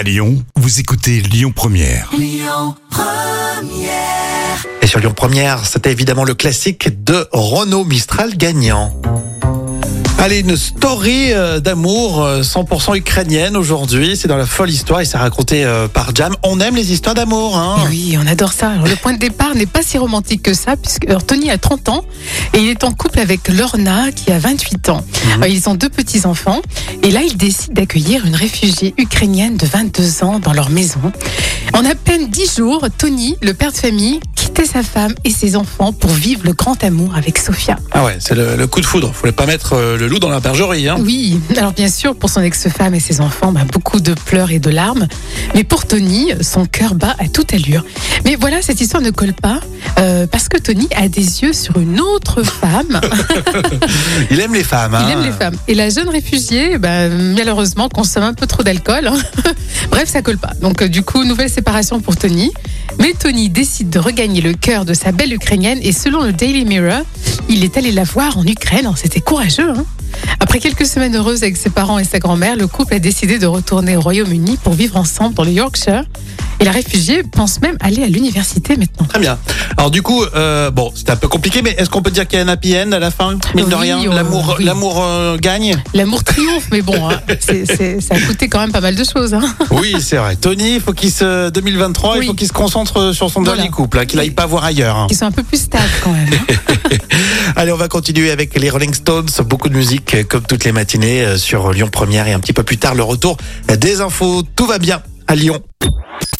À Lyon, vous écoutez Lyon Première. Et sur Lyon Première, c'était évidemment le classique de Renault Mistral gagnant. Allez, une story euh, d'amour euh, 100% ukrainienne aujourd'hui. C'est dans la folle histoire et c'est raconté euh, par Jam. On aime les histoires d'amour, hein Et Oui, on adore ça. Alors, le point de départ n'est pas si romantique que ça, puisque alors, Tony a 30 ans et il est en couple avec Lorna qui a 28 ans. Alors, ils ont deux petits-enfants et là, ils décident d'accueillir une réfugiée ukrainienne de 22 ans dans leur maison. En à peine 10 jours, Tony, le père de famille, sa femme et ses enfants pour vivre le grand amour avec Sofia. Ah ouais, c'est le, le coup de foudre. Faut pas mettre euh, le loup dans la bergerie, hein Oui, alors bien sûr, pour son ex-femme et ses enfants, bah, beaucoup de pleurs et de larmes. Mais pour Tony, son cœur bat à toute allure. Mais voilà, cette histoire ne colle pas euh, parce que Tony a des yeux sur une autre femme. Il aime les femmes, hein Il aime les femmes. Et la jeune réfugiée, bah, malheureusement, consomme un peu trop d'alcool. hein. Bref, ça colle pas. Donc, euh, du coup, nouvelle séparation pour Tony. Mais Tony décide de regagner le cœur de sa belle ukrainienne et selon le Daily Mirror, il est allé la voir en Ukraine. Alors, C'était courageux. Hein Après quelques semaines heureuses avec ses parents et sa grand-mère, le couple a décidé de retourner au Royaume-Uni pour vivre ensemble dans le Yorkshire. Et la réfugiée pense même aller à l'université maintenant. Très bien. Alors du coup, euh, bon, c'était un peu compliqué, mais est-ce qu'on peut dire qu'il y a un happy end à la fin Mine de rien, euh, l'amour, oui. l'amour euh, gagne. L'amour triomphe, mais bon, hein, c'est- c'est- ça a coûté quand même pas mal de choses. Hein. Oui, c'est vrai. Tony, il faut qu'il se 2023, il faut qu'il se concentre sur son Voilà. dernier couple, hein, qu'il aille pas voir ailleurs. hein. Qui sont un peu plus stables quand même. hein. Allez, on va continuer avec les Rolling Stones. Beaucoup de musique, euh, comme toutes les matinées, euh, sur Lyon Première et un petit peu plus tard le retour des infos. Tout va bien à Lyon.